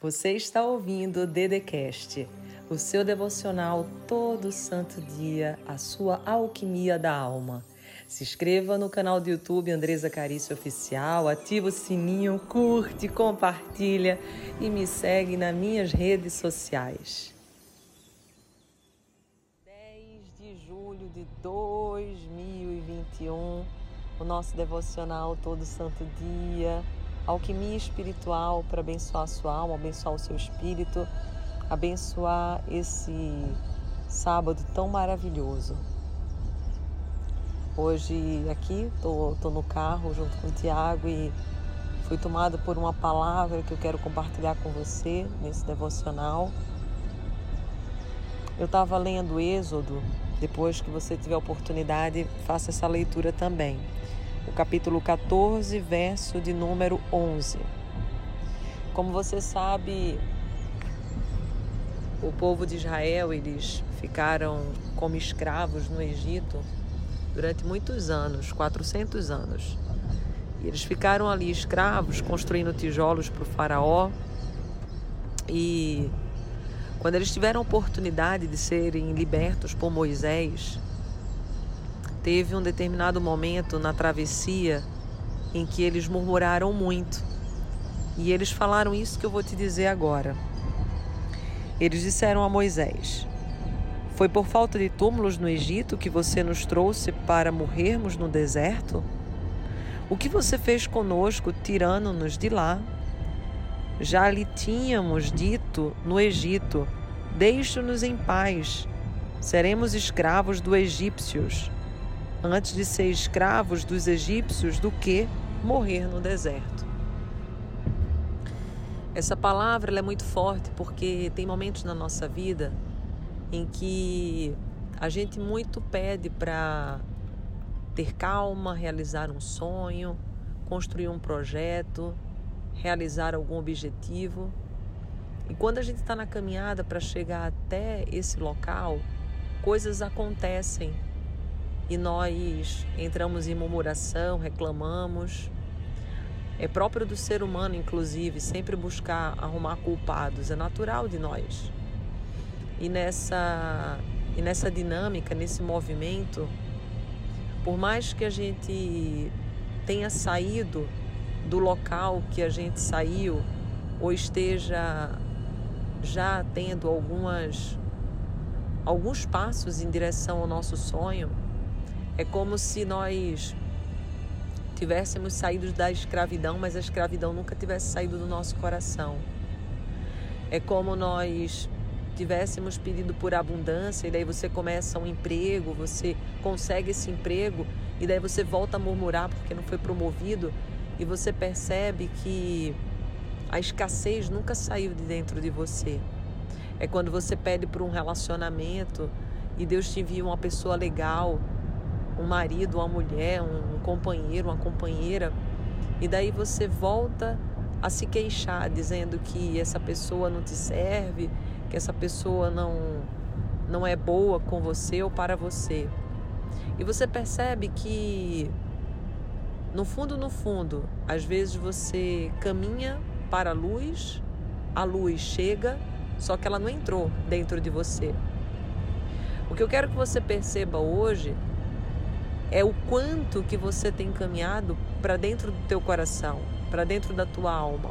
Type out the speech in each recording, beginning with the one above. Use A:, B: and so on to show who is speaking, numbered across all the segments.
A: Você está ouvindo o Dedecast, o seu devocional todo santo dia, a sua alquimia da alma. Se inscreva no canal do YouTube Andresa Carício Oficial, ativa o sininho, curte, compartilha e me segue nas minhas redes sociais. 10 de julho de 2021, o nosso devocional todo santo dia alquimia espiritual para abençoar a sua alma, abençoar o seu espírito, abençoar esse sábado tão maravilhoso. Hoje aqui tô, tô no carro junto com o Tiago e fui tomado por uma palavra que eu quero compartilhar com você nesse devocional. Eu estava lendo Êxodo, depois que você tiver oportunidade, faça essa leitura também o capítulo 14, verso de número 11. Como você sabe, o povo de Israel, eles ficaram como escravos no Egito durante muitos anos, 400 anos. E eles ficaram ali escravos, construindo tijolos para o faraó. E quando eles tiveram a oportunidade de serem libertos por Moisés, Teve um determinado momento na travessia em que eles murmuraram muito. E eles falaram isso que eu vou te dizer agora. Eles disseram a Moisés: Foi por falta de túmulos no Egito que você nos trouxe para morrermos no deserto? O que você fez conosco, tirando-nos de lá? Já lhe tínhamos dito no Egito: Deixe-nos em paz, seremos escravos dos egípcios antes de ser escravos dos egípcios do que morrer no deserto. Essa palavra é muito forte porque tem momentos na nossa vida em que a gente muito pede para ter calma, realizar um sonho, construir um projeto, realizar algum objetivo. E quando a gente está na caminhada para chegar até esse local, coisas acontecem e nós entramos em murmuração, reclamamos. É próprio do ser humano, inclusive, sempre buscar arrumar culpados, é natural de nós. E nessa, e nessa dinâmica, nesse movimento, por mais que a gente tenha saído do local que a gente saiu, ou esteja já tendo algumas alguns passos em direção ao nosso sonho, é como se nós tivéssemos saído da escravidão, mas a escravidão nunca tivesse saído do nosso coração. É como nós tivéssemos pedido por abundância e daí você começa um emprego, você consegue esse emprego e daí você volta a murmurar porque não foi promovido e você percebe que a escassez nunca saiu de dentro de você. É quando você pede por um relacionamento e Deus te envia uma pessoa legal um marido, uma mulher, um companheiro, uma companheira, e daí você volta a se queixar dizendo que essa pessoa não te serve, que essa pessoa não não é boa com você ou para você. E você percebe que no fundo, no fundo, às vezes você caminha para a luz, a luz chega, só que ela não entrou dentro de você. O que eu quero que você perceba hoje é o quanto que você tem caminhado para dentro do teu coração, para dentro da tua alma.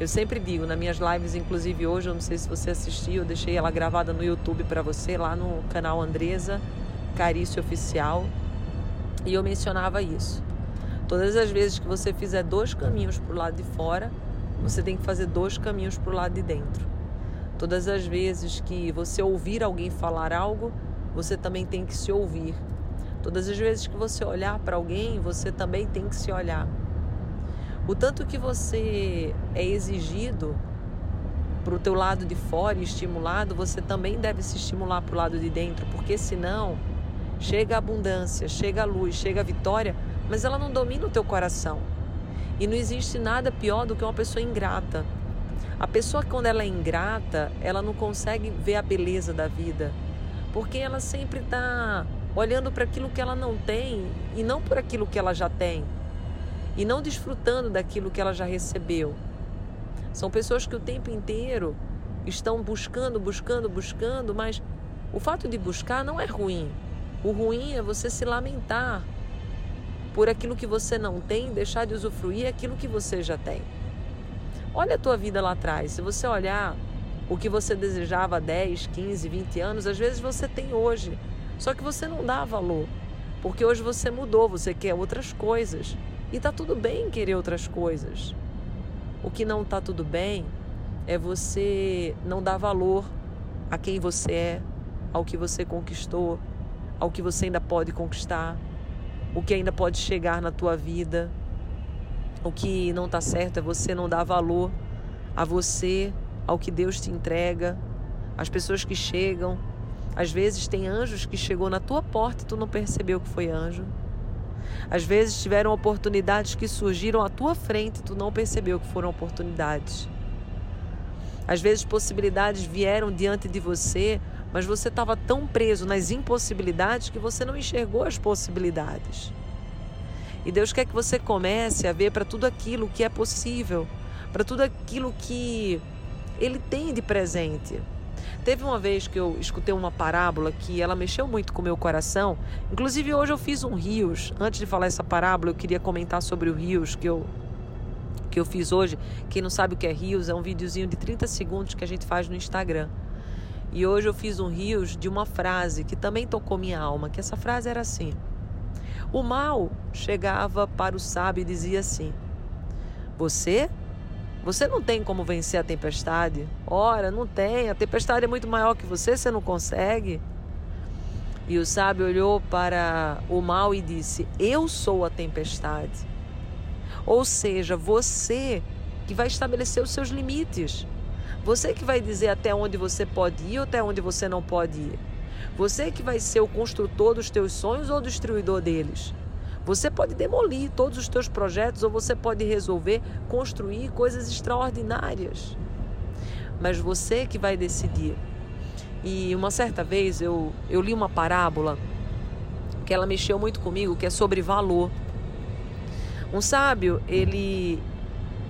A: Eu sempre digo, nas minhas lives, inclusive hoje, eu não sei se você assistiu, eu deixei ela gravada no YouTube para você, lá no canal Andresa Carício Oficial, e eu mencionava isso. Todas as vezes que você fizer dois caminhos para o lado de fora, você tem que fazer dois caminhos para o lado de dentro. Todas as vezes que você ouvir alguém falar algo, você também tem que se ouvir. Todas as vezes que você olhar para alguém, você também tem que se olhar. O tanto que você é exigido para o teu lado de fora e estimulado, você também deve se estimular para o lado de dentro, porque senão chega a abundância, chega a luz, chega a vitória, mas ela não domina o teu coração. E não existe nada pior do que uma pessoa ingrata. A pessoa quando ela é ingrata, ela não consegue ver a beleza da vida, porque ela sempre está olhando para aquilo que ela não tem e não por aquilo que ela já tem, e não desfrutando daquilo que ela já recebeu. São pessoas que o tempo inteiro estão buscando, buscando, buscando, mas o fato de buscar não é ruim. O ruim é você se lamentar por aquilo que você não tem, deixar de usufruir aquilo que você já tem. Olha a tua vida lá atrás. Se você olhar o que você desejava há 10, 15, 20 anos, às vezes você tem hoje. Só que você não dá valor. Porque hoje você mudou, você quer outras coisas. E tá tudo bem querer outras coisas. O que não tá tudo bem é você não dar valor a quem você é, ao que você conquistou, ao que você ainda pode conquistar, o que ainda pode chegar na tua vida. O que não está certo é você não dar valor a você, ao que Deus te entrega, as pessoas que chegam. Às vezes tem anjos que chegou na tua porta e tu não percebeu que foi anjo. Às vezes tiveram oportunidades que surgiram à tua frente e tu não percebeu que foram oportunidades. Às vezes possibilidades vieram diante de você, mas você estava tão preso nas impossibilidades que você não enxergou as possibilidades. E Deus quer que você comece a ver para tudo aquilo que é possível, para tudo aquilo que Ele tem de presente. Teve uma vez que eu escutei uma parábola que ela mexeu muito com o meu coração. Inclusive hoje eu fiz um rios. Antes de falar essa parábola, eu queria comentar sobre o rios que eu que eu fiz hoje. Quem não sabe o que é rios, é um videozinho de 30 segundos que a gente faz no Instagram. E hoje eu fiz um rios de uma frase que também tocou minha alma, que essa frase era assim: O mal chegava para o sábio e dizia assim: Você você não tem como vencer a tempestade? Ora, não tem. A tempestade é muito maior que você, você não consegue. E o sábio olhou para o mal e disse: Eu sou a tempestade. Ou seja, você que vai estabelecer os seus limites. Você que vai dizer até onde você pode ir ou até onde você não pode ir. Você que vai ser o construtor dos teus sonhos ou o destruidor deles. Você pode demolir todos os teus projetos ou você pode resolver construir coisas extraordinárias. Mas você que vai decidir. E uma certa vez eu, eu li uma parábola que ela mexeu muito comigo, que é sobre valor. Um sábio, ele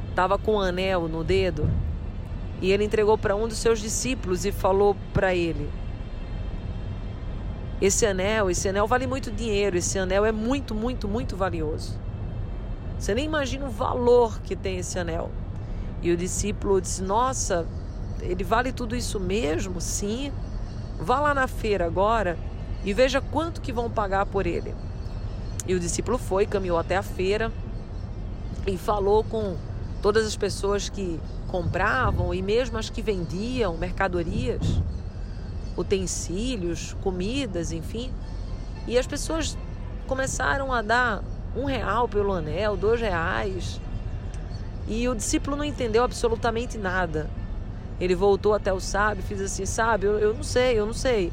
A: estava com um anel no dedo e ele entregou para um dos seus discípulos e falou para ele: Esse anel, esse anel vale muito dinheiro, esse anel é muito, muito, muito valioso. Você nem imagina o valor que tem esse anel. E o discípulo disse: Nossa, ele vale tudo isso mesmo? Sim. Vá lá na feira agora e veja quanto que vão pagar por ele. E o discípulo foi, caminhou até a feira e falou com todas as pessoas que compravam e mesmo as que vendiam mercadorias, utensílios, comidas, enfim. E as pessoas começaram a dar um real pelo anel, dois reais. E o discípulo não entendeu absolutamente nada. Ele voltou até o sábio e fez assim: Sábio, eu, eu não sei, eu não sei.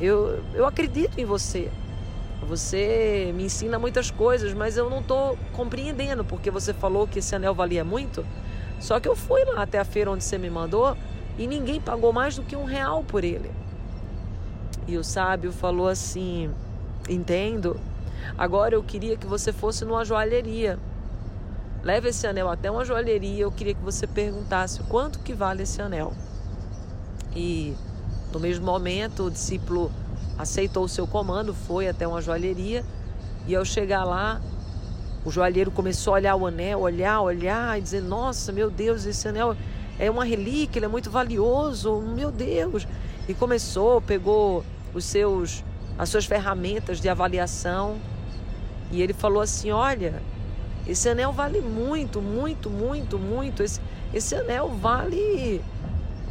A: Eu, eu acredito em você. Você me ensina muitas coisas, mas eu não estou compreendendo, porque você falou que esse anel valia muito. Só que eu fui lá até a feira onde você me mandou e ninguém pagou mais do que um real por ele. E o sábio falou assim: Entendo. Agora eu queria que você fosse numa joalheria. Leve esse anel até uma joalheria. Eu queria que você perguntasse quanto que vale esse anel. E no mesmo momento o discípulo aceitou o seu comando, foi até uma joalheria. E ao chegar lá, o joalheiro começou a olhar o anel, olhar, olhar e dizer: Nossa, meu Deus, esse anel é uma relíquia, ele é muito valioso, meu Deus. E começou, pegou os seus, as suas ferramentas de avaliação e ele falou assim: Olha, esse anel vale muito, muito, muito, muito. Esse, esse anel vale,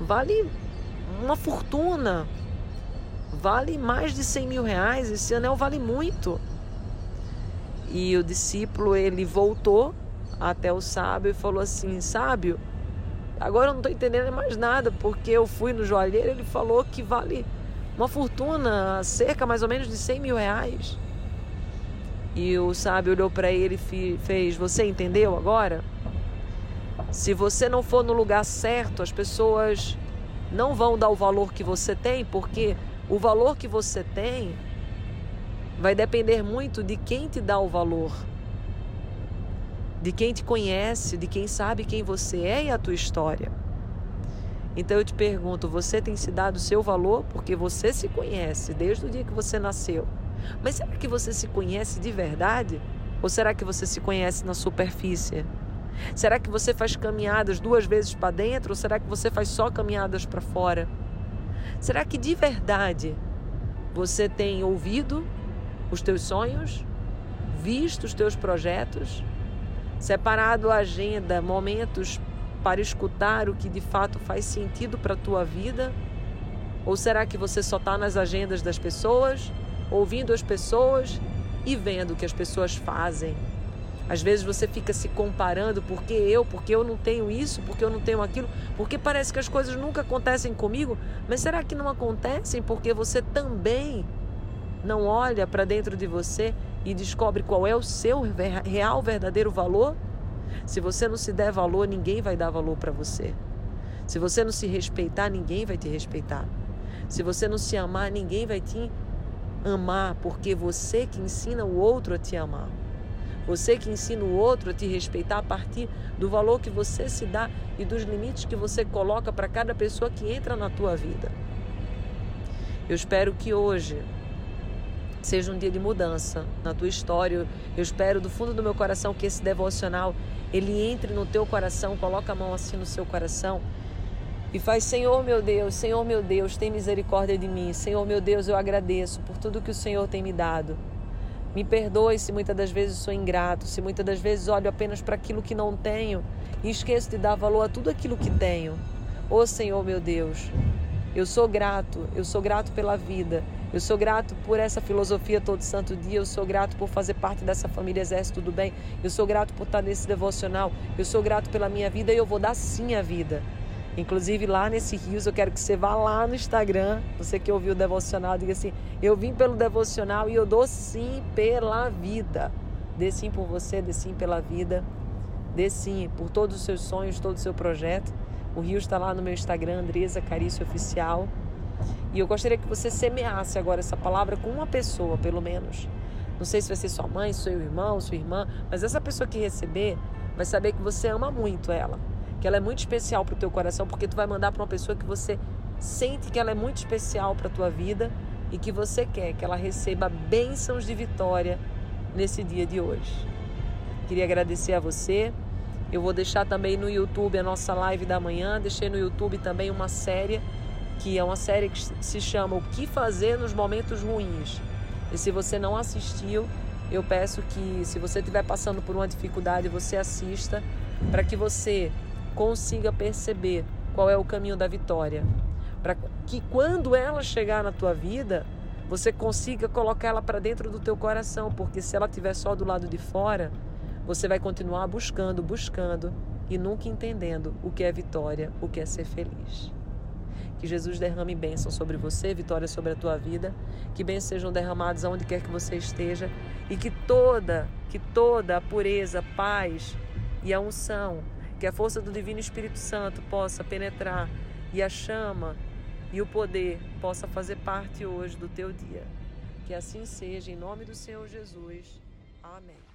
A: vale uma fortuna, vale mais de 100 mil reais. Esse anel vale muito. E o discípulo ele voltou até o sábio e falou assim: Sábio, agora eu não estou entendendo mais nada, porque eu fui no joalheiro ele falou que vale uma fortuna, cerca mais ou menos de 100 mil reais. E o sábio olhou para ele e fez: Você entendeu agora? Se você não for no lugar certo, as pessoas não vão dar o valor que você tem, porque o valor que você tem vai depender muito de quem te dá o valor. de quem te conhece, de quem sabe quem você é e a tua história. Então eu te pergunto, você tem se dado o seu valor porque você se conhece desde o dia que você nasceu. Mas será que você se conhece de verdade? Ou será que você se conhece na superfície? Será que você faz caminhadas duas vezes para dentro ou será que você faz só caminhadas para fora? Será que de verdade você tem ouvido os teus sonhos, visto os teus projetos, separado a agenda, momentos para escutar o que de fato faz sentido para a tua vida? Ou será que você só está nas agendas das pessoas, ouvindo as pessoas e vendo o que as pessoas fazem? Às vezes você fica se comparando, porque eu, porque eu não tenho isso, porque eu não tenho aquilo, porque parece que as coisas nunca acontecem comigo, mas será que não acontecem porque você também não olha para dentro de você e descobre qual é o seu real, verdadeiro valor? Se você não se der valor, ninguém vai dar valor para você. Se você não se respeitar, ninguém vai te respeitar. Se você não se amar, ninguém vai te amar, porque você que ensina o outro a te amar. Você que ensina o outro a te respeitar a partir do valor que você se dá e dos limites que você coloca para cada pessoa que entra na tua vida. Eu espero que hoje seja um dia de mudança na tua história. Eu espero do fundo do meu coração que esse devocional ele entre no teu coração, coloca a mão assim no seu coração e faz: Senhor meu Deus, Senhor meu Deus, tem misericórdia de mim. Senhor meu Deus, eu agradeço por tudo que o Senhor tem me dado. Me perdoe se muitas das vezes sou ingrato, se muitas das vezes olho apenas para aquilo que não tenho e esqueço de dar valor a tudo aquilo que tenho. Ô oh, Senhor meu Deus, eu sou grato, eu sou grato pela vida, eu sou grato por essa filosofia todo santo dia, eu sou grato por fazer parte dessa família Exército do Bem, eu sou grato por estar nesse devocional, eu sou grato pela minha vida e eu vou dar sim a vida. Inclusive lá nesse Rios, eu quero que você vá lá no Instagram, você que ouviu o devocional, diga assim: Eu vim pelo devocional e eu dou sim pela vida. Dê sim por você, dê sim pela vida, dê sim por todos os seus sonhos, todo o seu projeto. O Rio está lá no meu Instagram, Andresa Carício Oficial. E eu gostaria que você semeasse agora essa palavra com uma pessoa, pelo menos. Não sei se vai ser sua mãe, seu irmão, sua irmã, mas essa pessoa que receber vai saber que você ama muito ela que ela é muito especial para o teu coração, porque tu vai mandar para uma pessoa que você sente que ela é muito especial para a tua vida e que você quer que ela receba bênçãos de vitória nesse dia de hoje. Queria agradecer a você. Eu vou deixar também no YouTube a nossa live da manhã. Deixei no YouTube também uma série que é uma série que se chama O que fazer nos momentos ruins. E se você não assistiu, eu peço que se você estiver passando por uma dificuldade, você assista para que você consiga perceber qual é o caminho da vitória, para que quando ela chegar na tua vida, você consiga colocar ela para dentro do teu coração, porque se ela estiver só do lado de fora, você vai continuar buscando, buscando e nunca entendendo o que é vitória, o que é ser feliz. Que Jesus derrame bênção sobre você, vitória sobre a tua vida, que bênçãos sejam derramados aonde quer que você esteja e que toda, que toda a pureza, paz e a unção que a força do Divino Espírito Santo possa penetrar e a chama e o poder possa fazer parte hoje do teu dia. Que assim seja, em nome do Senhor Jesus. Amém.